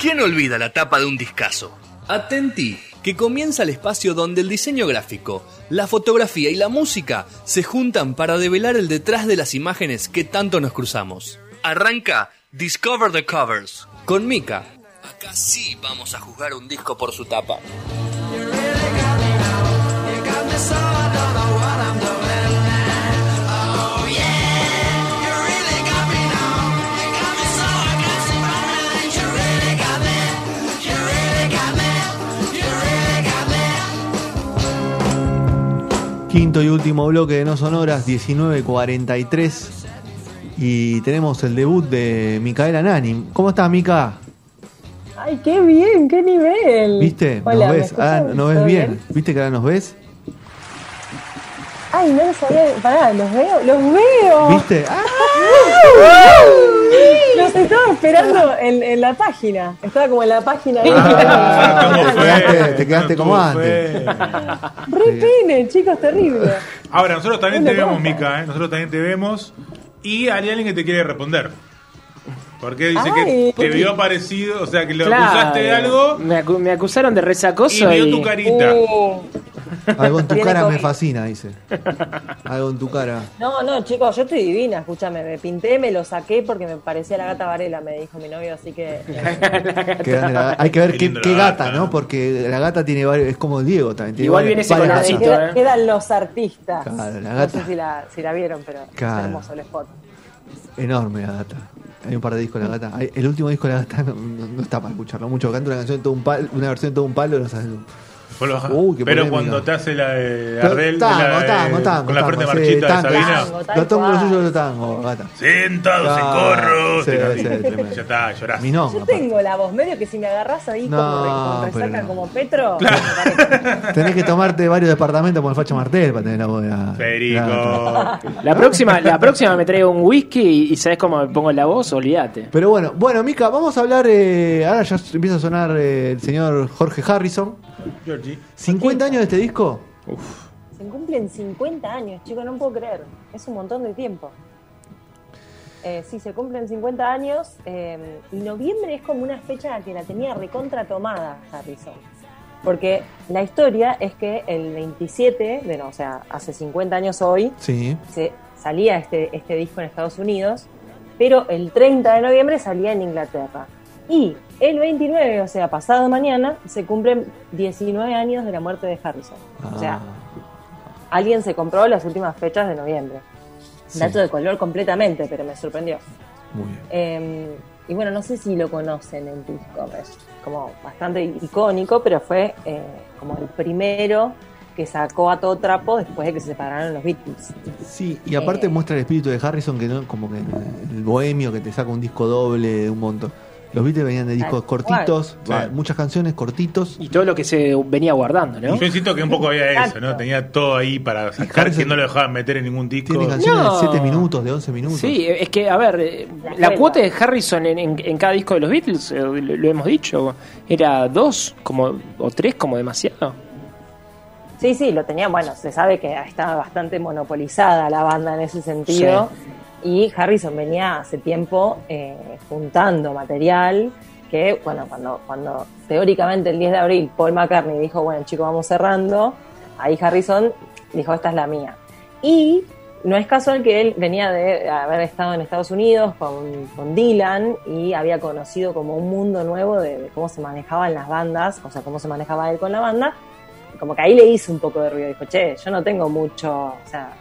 ¿Quién olvida la tapa de un discazo? Atenti, que comienza el espacio donde el diseño gráfico, la fotografía y la música se juntan para develar el detrás de las imágenes que tanto nos cruzamos. Arranca Discover the Covers con Mika. Acá sí vamos a juzgar un disco por su tapa. Quinto y último bloque de No Sonoras, 19.43. Y tenemos el debut de Micaela Nani. ¿Cómo estás, Mica? Ay, qué bien, qué nivel. ¿Viste? Hola, ¿Nos ¿me ves? Ah, ¿Nos ves ¿Todo bien? ¿Viste que ahora nos ves? Ay, no lo sabía. Pará, los veo, los veo. ¿Viste? Ah, estaba esperando en, en la página. Estaba como en la página. Ah, ¿cómo Te fue? quedaste- te quedaste ¿Cómo como fue? Re pene, chicos, terrible. Ahora, nosotros también te lo vemos, Mica, ¿eh? Nosotros también te vemos. Y hay alguien que te quiere responder. Porque dice Ay. que te vio parecido, o sea, que Claro. acusaste de algo Me, acu- me acusaron de y resacoso vio y, tu carita. Uh, algo en tu cara me fascina, dice. Algo en tu cara. no, no, chicos, yo estoy divina, escúchame. Me pinté, me lo saqué porque me parecía la gata Varela, me dijo mi novio, así que. La- hay que ver Qué gata, ¿no? ¿no? Porque la gata tiene varios. Es como Diego también. tiene Igual varios- viene ese colorcito. Queda- eh. quedan los artistas. Claro, la No gata. sé si la, si la vieron, pero Claro. es hermoso el spot. Enorme la gata. Hay un par de discos de la gata. El último disco de la gata no, no- no está para escucharlo mucho. Canta una canción de todo un palo, una versión de todo un palo, no sabes. Vos lo bajás. Uy, qué Pero polémica. cuando te hace la de Ardel, tango, la de- tango, tango, con la tango, frente sí, marchita de tango. Sabina. Tango, tal Lo tomo lo cual. suyo lo tango, gata. Sentados en sí, sí, tremendo. ya está, llorás. Yo aparte. tengo la voz medio que si me agarras ahí No, como re- con pero resaca no. como Petro, me parece. Tenés que tomarte varios departamentos como el Facha Martel para tener la voz de la- Federico. la- La próxima, la próxima me traigo un whisky y, y sabes cómo me pongo la voz, olvídate. Pero bueno, bueno, Mica, vamos a hablar. eh, ahora ya empieza a sonar eh, el señor Jorge Harrison. Georgie. 50 años de este disco. Se cumplen 50 años, chicos, no puedo creer. Es un montón de tiempo. Eh, sí, se cumplen 50 años eh, y noviembre es como una fecha que la tenía recontra tomada Harrison. Porque la historia es que el 27, de no, o sea, hace 50 años hoy, Sí. se salía este, este disco en Estados Unidos, pero el 30 de noviembre salía en Inglaterra. Y el 29, o sea, pasado mañana, se cumplen 19 años de la muerte de Harrison. O sea, Ah, alguien se compró las últimas fechas de noviembre. Sí. Dato de color completamente, pero me sorprendió. muy bien. Eh, y bueno, no sé si lo conocen el disco, es como bastante icónico, pero fue eh, como el primero que sacó a todo trapo después de que se separaron los Beatles. Sí, y aparte Eh. muestra el espíritu de Harrison, que no como que el bohemio que te saca un disco doble de un montón. Los Beatles venían de discos cortitos, Sí. muchas canciones cortitos. Y todo lo que se venía guardando, ¿no? Yo insisto que un poco había eso. ¿no? Tenía todo ahí para sacar Harrison que no lo dejaban meter en ningún disco. Tiene canciones No. de 7 minutos, de 11 minutos. Sí, es que, a ver, eh, La la cuota de Harrison en, en- en cada disco de los Beatles, eh, lo, lo hemos dicho, era dos como o tres como demasiado. Sí, sí, lo tenía, bueno, se sabe que estaba bastante monopolizada la banda en ese sentido. Y Harrison venía hace tiempo eh, juntando material que, bueno, cuando, cuando teóricamente el 10 de abril Paul McCartney dijo, bueno, chicos, vamos cerrando, ahí Harrison dijo, esta es la mía. Y no es casual que él venía de haber estado en Estados Unidos con, con Dylan y había conocido como un mundo nuevo de, de cómo se manejaban las bandas, o sea, cómo se manejaba él con la banda. Como que ahí le hizo un poco de ruido. Dijo, che, yo no tengo mucho, o sea,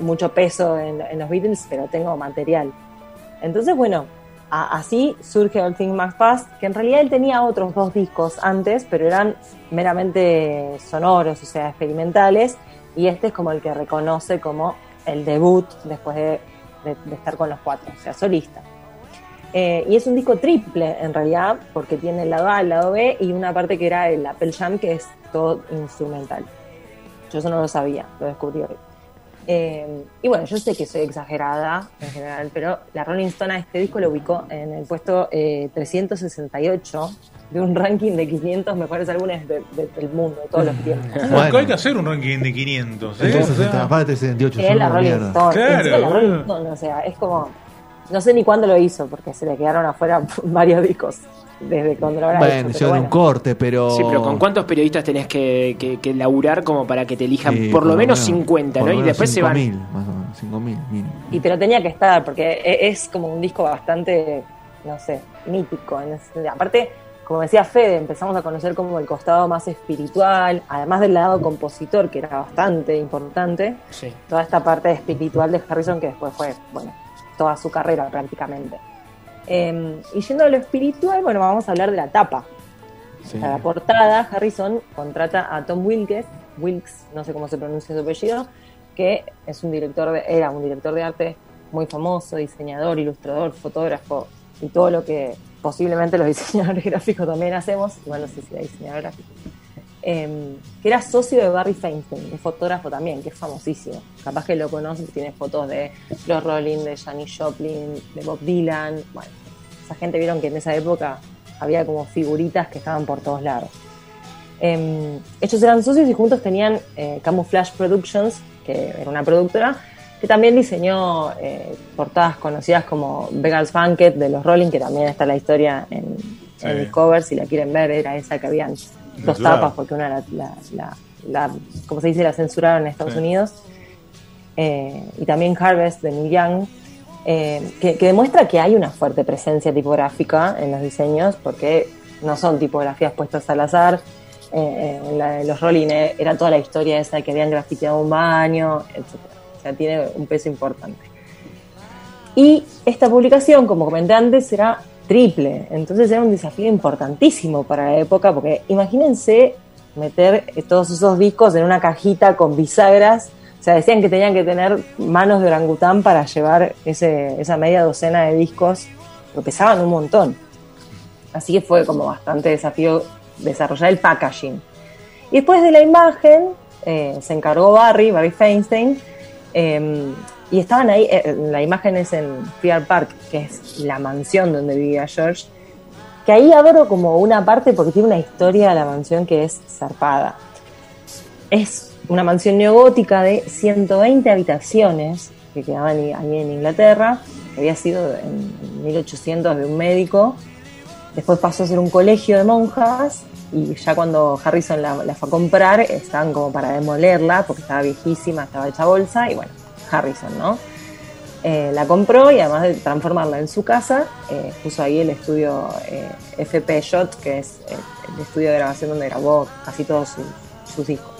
mucho peso en, los Beatles, pero tengo material. Entonces, bueno, así surge All Things Must Pass, que en realidad él tenía otros dos discos antes, pero eran meramente sonoros, o sea, experimentales, y este es como el que reconoce como el debut después de, de- de estar con los cuatro, o sea, solista. Eh, y es un disco triple en realidad, porque tiene el lado A, el lado B y una parte que era el Apple Jam, que es todo instrumental. Yo eso no lo sabía, lo descubrí hoy. Eh, y bueno, yo sé que soy exagerada en general, pero la Rolling Stone a este disco lo ubicó en el puesto eh, 368 de un ranking de 500 mejores álbumes de- de- del mundo, de todos los tiempos. Bueno. Hay que hacer un ranking de 500. ¿eh? Entonces, O sea, aparte 378 Que es son la Rolling mierda. Stone. Claro, Encima la Rolling boludo. Stone, o sea, es como No sé ni cuándo lo hizo, porque se le quedaron afuera varios discos desde cuando lo habrá Bueno, hecho, pero hicieron un bueno. corte, pero. Sí, pero ¿con cuántos periodistas tenés que, que, que laburar como para que te elijan Sí, por lo menos menos- 50, por ¿no? Y después se van. 5.000, más o menos, 5.000 mínimo. Y pero tenía que estar, porque e- es como un disco bastante, no sé, mítico. Aparte, como decía Fede, empezamos a conocer como el costado más espiritual, además del lado compositor, que era bastante importante, Sí. toda esta parte espiritual de Harrison, que después fue, bueno, toda su carrera prácticamente. Eh, y yendo a lo espiritual, bueno, vamos a hablar de la tapa. Sí. Para la portada, Harrison contrata a Tom Wilkes, Wilkes, no sé cómo se pronuncia su apellido, que es un director de, era un director de arte muy famoso, diseñador, ilustrador, fotógrafo y todo lo que posiblemente los diseñadores gráficos también hacemos, igual no sé si era diseñador gráfico, eh, que era socio de Barry Feinstein, un fotógrafo también, que es famosísimo. Capaz que lo conocen, tiene fotos de los Rolling, de Janis Joplin, de Bob Dylan. Bueno, esa gente vieron que en esa época había como figuritas que estaban por todos lados. Eh, ellos eran socios y juntos tenían eh, Camouflage Productions, que era una productora, que también diseñó eh, portadas conocidas como Beggars Banquet de los Rolling, que también está la historia en, en Discover, si la quieren ver, era esa que habían dos tapas, porque una la, la, la, la- como se dice, la censuraron en Estados Sí. Unidos. Eh, y también Harvest de Neil Young, eh, que, que demuestra que hay una fuerte presencia tipográfica en los diseños, porque no son tipografías puestas al azar. Eh, en la de los Rolling era toda la historia esa de que habían grafiteado un baño, etc. O sea, tiene un peso importante. Y esta publicación, como comenté antes, era triple. Entonces era un desafío importantísimo para la época, porque imagínense meter eh, todos esos discos en una cajita con bisagras. O sea, decían que tenían que tener manos de orangután para llevar ese, esa media docena de discos, porque pesaban un montón. Así que fue como bastante desafío desarrollar el packaging. Y después de la imagen, eh, se encargó Barry, Barry Feinstein, eh, y estaban ahí, eh, la imagen es en Fear Park, que es la mansión donde vivía George, que ahí adoro como una parte porque tiene una historia de la mansión que es zarpada. Es una mansión neogótica de 120 habitaciones que quedaban ahí en Inglaterra, que había sido en 1800 de un médico. Después pasó a ser un colegio de monjas y ya cuando Harrison la fue a comprar estaban como para demolerla porque estaba viejísima, estaba hecha bolsa y bueno, Harrison, ¿no? Eh, la compró y además de transformarla en su casa, eh, puso ahí el estudio eh, FP Shot, que es eh, el estudio de grabación donde grabó casi todos sus, sus discos.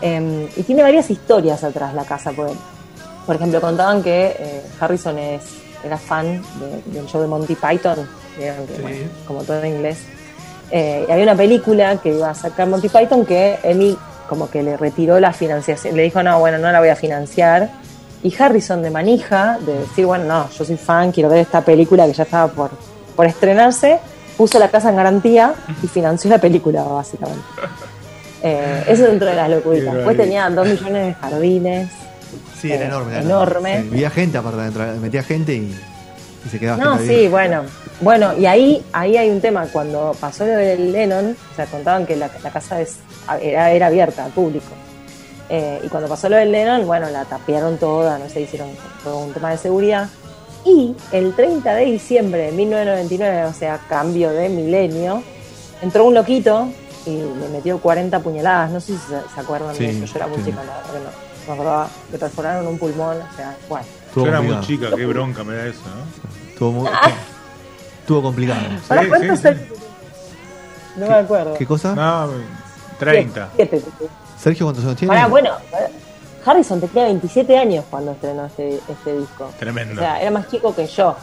Eh, y tiene varias historias atrás la casa, por, por ejemplo, contaban que eh, Harrison es, era fan de- del show de Monty Python, que, bueno, como todo en inglés. Eh, y había una película que iba a sacar Monty Python que Emmy como que le retiró la financiación, le dijo, no, bueno, no la voy a financiar. Y Harrison de manija, de decir, bueno, no, yo soy fan, quiero ver esta película que ya estaba por, por estrenarse, puso la casa en garantía y financió la película, básicamente. Eh, eso dentro de las locuritas. Después tenía dos millones de jardines. Sí, era Eh, enorme. era enorme. Sí, Vivía gente aparte adentro, metía gente y, y se quedaba No, sí, bueno. Bueno, y ahí, ahí hay un tema. Cuando pasó lo del Lennon, o sea, contaban que la, la casa es, era, era abierta al público. Eh, y cuando pasó lo del Lennon, bueno, la tapiaron toda, no sé, hicieron todo un tema de seguridad. Y el 30 de diciembre de 1999, o sea, cambio de milenio, entró un loquito y le metió 40 puñaladas. No sé si se, se acuerdan Sí, de eso. Yo era muy sí. chica, la verdad que no. Me acordaba, le perforaron un pulmón, o sea, bueno. Yo era muy chica, qué bronca me da eso, ¿no? Estuvo, muy- Ah. Estuvo complicado. ¿Para Sí, cuántos sí, años? No me acuerdo. ¿Qué cosa? No, 30. Siete. Sergio, ¿cuántos años tiene? Pará, bueno, pará. Harrison tenía 27 años cuando estrenó este, este disco. Tremendo. O sea, era más chico que yo.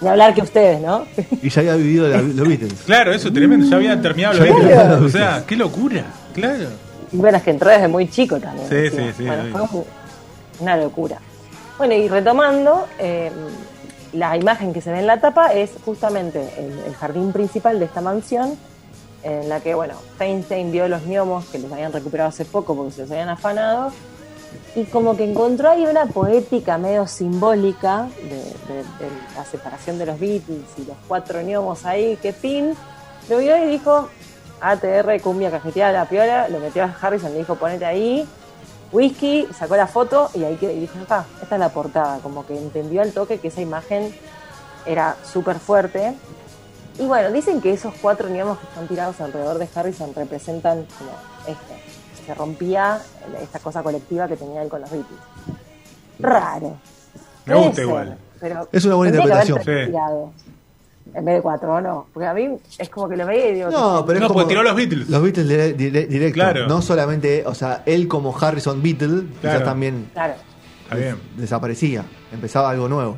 Ni hablar que ustedes, ¿no? Y ya había vivido la- los Beatles. Claro, eso tremendo. Ya habían terminado los Claro. Beatles. O sea, qué locura. Claro. Y bueno, es que entró desde muy chico también. Sí, sí, sí, Bueno, sí. fue un- una locura. Bueno, y retomando, eh, la imagen que se ve en la tapa es justamente el, jardín principal de esta mansión, en la que, bueno, Feinstein vio los gnomos que los habían recuperado hace poco porque se los habían afanado, y como que encontró ahí una poética medio simbólica de, la separación de los Beatles y los cuatro gnomos ahí, que Pin lo vio y dijo, ATR, cumbia cajeteada, la piola, lo metió a Harrison, le dijo, ponete ahí, whisky, sacó la foto y ahí que y dijo, acá, esta es la portada, como que entendió al toque que esa imagen era súper fuerte. Y bueno, dicen que esos cuatro niños que están tirados alrededor de Harrison representan como esto, se rompía esta cosa colectiva que tenía él con los Beatles. Raro. Me gusta ser, igual. pero Es una buena interpretación. En vez de cuatro, ¿o no? Porque a mí es como que lo veía y digo... No, pero es No, como porque tiró los Beatles. Los Beatles dire- dire- directo. Claro. No solamente, o sea, él como Harrison Beatle, quizás Claro. también Claro. Está bien. desaparecía. Empezaba algo nuevo.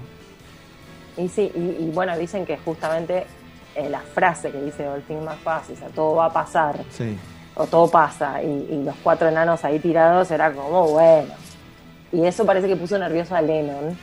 Y sí, y, y bueno, dicen que justamente eh, la frase que dice Must Pass, o sea, todo va a pasar, Sí. o todo pasa, y, y los cuatro enanos ahí tirados era como, bueno. Y eso parece que puso nervioso a Lennon,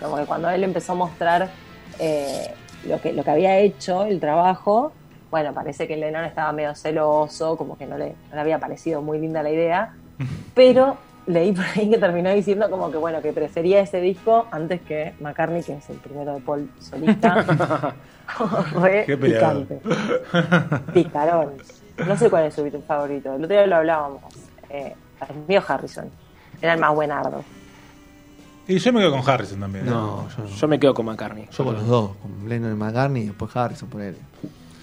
como que cuando él empezó a mostrar eh, lo, que, lo que había hecho, el trabajo, bueno, parece que Lennon estaba medio celoso, como que no le, no le había parecido muy linda la idea, pero leí por ahí que terminó diciendo como que bueno, que prefería ese disco antes que McCartney, que es el primero de Paul solista. Re Qué picante. Picarón. No sé cuál es su favorito. El otro día lo hablábamos. Eh, el mío Harrison. Era el más buenardo. Y yo me quedo con Harrison también. ¿eh? No, yo no. Yo me quedo con McCartney. Yo con los dos, con Lennon y McCartney y después Harrison por él.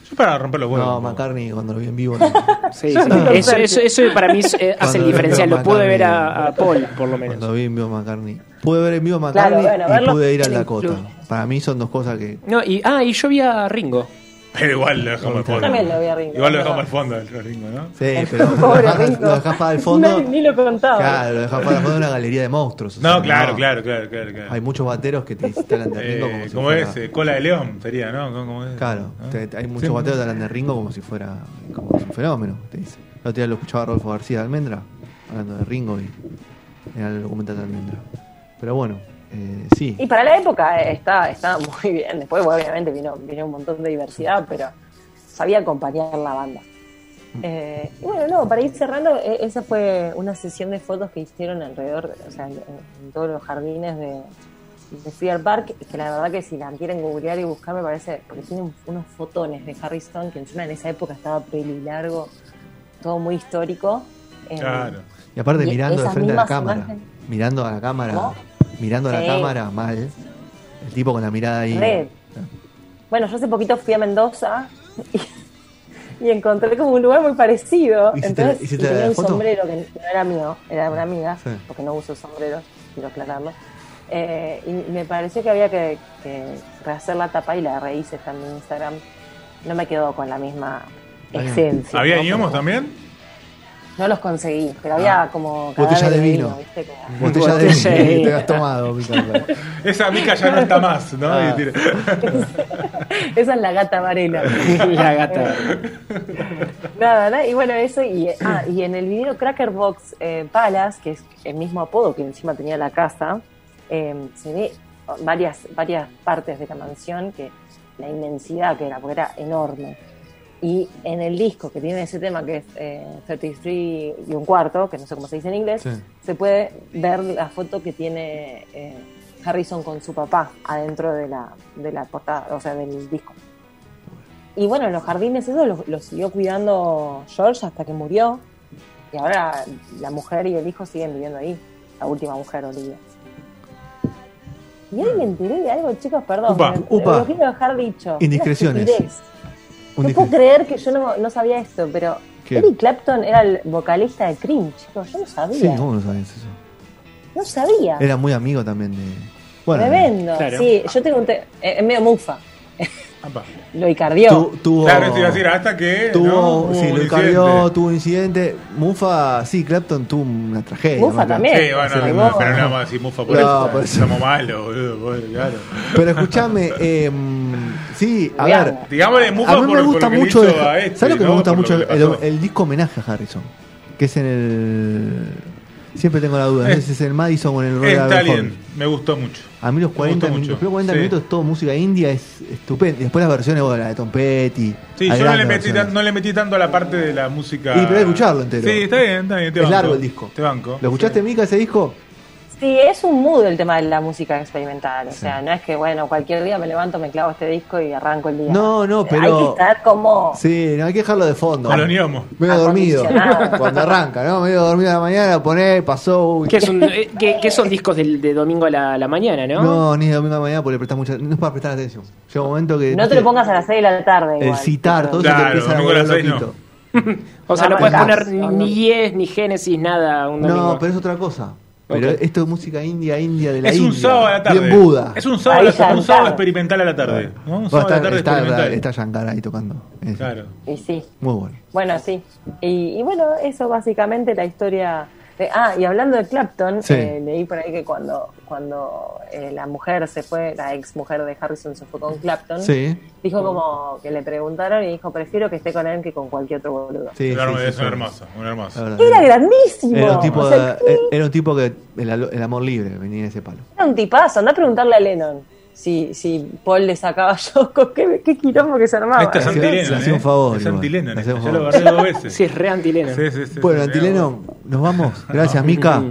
Yo para romper los huevos. No. McCartney cuando lo vi en vivo. no. Sí, sí. Eso, eso, eso para mí eh, hace Cuando la diferencia. veo Lo pude ver a, a Paul, por lo Cuando menos. vi en vivo a McCartney. Pude ver en vivo a McCartney bueno, y verlo pude ir el Dakota. Para mí son dos cosas que. No, y, ah, y yo vi a Ringo. Pero igual lo dejamos al fondo. También lo vi a Ringo. Igual lo dejamos al fondo el Ringo, ¿no? Sí, pero lo dejás, Ringo. lo dejás para el fondo. Ni, ni lo contaba. Claro, lo dejás para el fondo de una galería de monstruos. o No, sea, claro, no. claro, claro, claro, claro. Hay muchos bateros que te instalan de Ringo Eh, como si ¿Cómo fuera. es? Eh, Cola de león sería, ¿no? ¿Cómo- cómo es? Claro, ¿No? te- hay muchos Sí. bateros que hablan de Ringo como si fuera como si un fenómeno, te dice. El otro día lo escuchaba Rodolfo García de Almendra hablando de Ringo y era el documental de Almendra. Pero bueno, eh, sí. Y para la época eh, está, está muy bien. Después, obviamente, vino, vino un montón de diversidad, pero sabía acompañar la banda. Eh, y bueno, no, para ir cerrando, eh, esa fue una sesión de fotos que hicieron alrededor, o sea, en, en todos los jardines de, de Friar Park, que la verdad que si la quieren googlear y buscar me parece, porque tienen unos fotones de Harrison, que encima en esa época estaba peli largo, todo muy histórico. Eh, Claro. Y aparte y mirando de frente a la cámara, imágenes- mirando a la cámara, ¿Cómo? Mirando a la cámara mal. El tipo con la mirada ahí. Bueno, yo hace poquito fui a Mendoza y, y encontré como un lugar muy parecido. ¿Hiciste- Entonces, y tenía un foto? sombrero que no era mío, era de una amiga, Sí. porque no uso sombreros, quiero aclararlo. Eh, y me pareció que había que, que rehacer la tapa y la rehice está en mi Instagram. No me quedó con la misma esencia. ¿Había ¿no? también? No los conseguí, pero había como. Botella de vino. ¿viste? Como- Botella de Botella de vino vino. te has tomado, Mica. Esa mica ya no está más, ¿no? Ah. Esa es la gata Varela. la gata. Nada, nada, y bueno, eso, y, ah, y en el video Crackerbox eh, Palace, que es el mismo apodo que encima tenía la casa, eh, se ve varias, varias partes de la mansión, que la inmensidad que era, porque era enorme. Y en el disco que tiene ese tema, que es eh, 33 y un cuarto, que no sé cómo se dice en inglés, Sí. se puede ver la foto que tiene eh, Harrison con su papá adentro de la, de la portada, o sea, del disco. Y bueno, los jardines, eso los, los siguió cuidando George hasta que murió. Y ahora la mujer y el hijo siguen viviendo ahí. La última mujer, Olivia. Y hoy me enteré de algo, chicos, perdón. Upa, me- upa. Lo quiero dejar dicho. Indiscreciones. No puedo creer que yo no, no sabía esto, pero ¿Qué? Eric Clapton era el vocalista de Cream, chicos. Yo no Sí, sabía. ¿cómo no sabías eso? No sabía. Era muy amigo también de. Bueno, Tremendo. Claro. Sí, yo tengo un. te- eh, es medio mufa. Lo icardió. tu- tuvo. Claro, eso iba a decir, hasta que. Tuvo, ¿no? Sí, lo incidente. encargó, tuvo un incidente. Mufa, sí, Clapton tuvo una tragedia. Mufa ¿no? también. Sí, bueno, no, pero no vamos a decir mufa por No, eso. por eso. Somos malos, boludo, claro. Pero escuchame, eh, sí, a ver. Digámosle mufa A mí por, me por gusta lo que le mucho. hizo de- a este, ¿Sabes lo que ¿no? me gusta Por lo mucho? le El, pasó. el disco homenaje a Harrison. Que es en el. Siempre tengo la duda. No sé Eh, si es el Madison o en el Royal Está Hall. bien, me gustó mucho. A mí los 40, gustó min- mucho. los primeros 40 Sí. minutos todo música india es estupendo. Y después las versiones, bueno, la de Tom Petty. Sí, yo no le, metí versiones. tan- no le metí tanto a la parte de la música. Y pero hay que escucharlo entero. Sí, está bien, está bien. Te Es banco. largo el disco. Te banco. ¿Lo escuchaste, Sí. Mica, ese disco? Sí, es un mood el tema de la música experimental. O sea, no es que, bueno, cualquier día me levanto, me clavo este disco y arranco el día. No, no, pero- Hay que estar como. Sí, no hay que dejarlo de fondo. Aloneamos. Medio dormido. Cuando arranca, ¿no? Medio dormido a la mañana, poné, pasó. uy. ¿Qué, es un- eh, qué- qué son discos del- de, domingo a la, la mañana, no? No, ni de domingo a la mañana porque le prestas mucha. No es para prestar atención. Llega un momento que. No te lo pongas a las 6 de la tarde. El citar, todo Claro, eso te empieza a domingo a las volver seis no. loquito. O sea, no, No puedes poner ni- ni Yes, ni Génesis, nada un domingo. No, pero es otra cosa. Pero esto es música india, india de la Es India. un sábado a la tarde. Bien Buda. Es un sábado, la un está. experimental a la tarde. ¿no? Un a sábado a la tarde está, experimental. está Shankar ahí tocando. Es Claro. Y sí. Muy bueno. Bueno, sí. Y, y bueno, eso básicamente la historia. De- ah, y hablando de Clapton, Sí. eh, leí por ahí que cuando, cuando eh, la mujer se fue, la ex mujer de Harrison se fue con Clapton, Sí, dijo como que le preguntaron y dijo: Prefiero que esté con él que con cualquier otro boludo. sí. Claro, sí, sí, es sí. una hermosa, una hermosa. Era grandísimo. Era un tipo, O sea, de- era un tipo que el, el amor libre venía de ese palo. Era un tipazo. Anda a preguntarle a Lennon si, si Paul le sacaba Yoko. ¿Qué, qué quilombo que se armaba? Esta es hacía- Antilena. un favor, Es. Antilena. Un Ya lo agarré dos veces. Sí, es re antileno. Sí, sí, sí, Bueno, sí, Antileno, nos vamos. Gracias, Mica.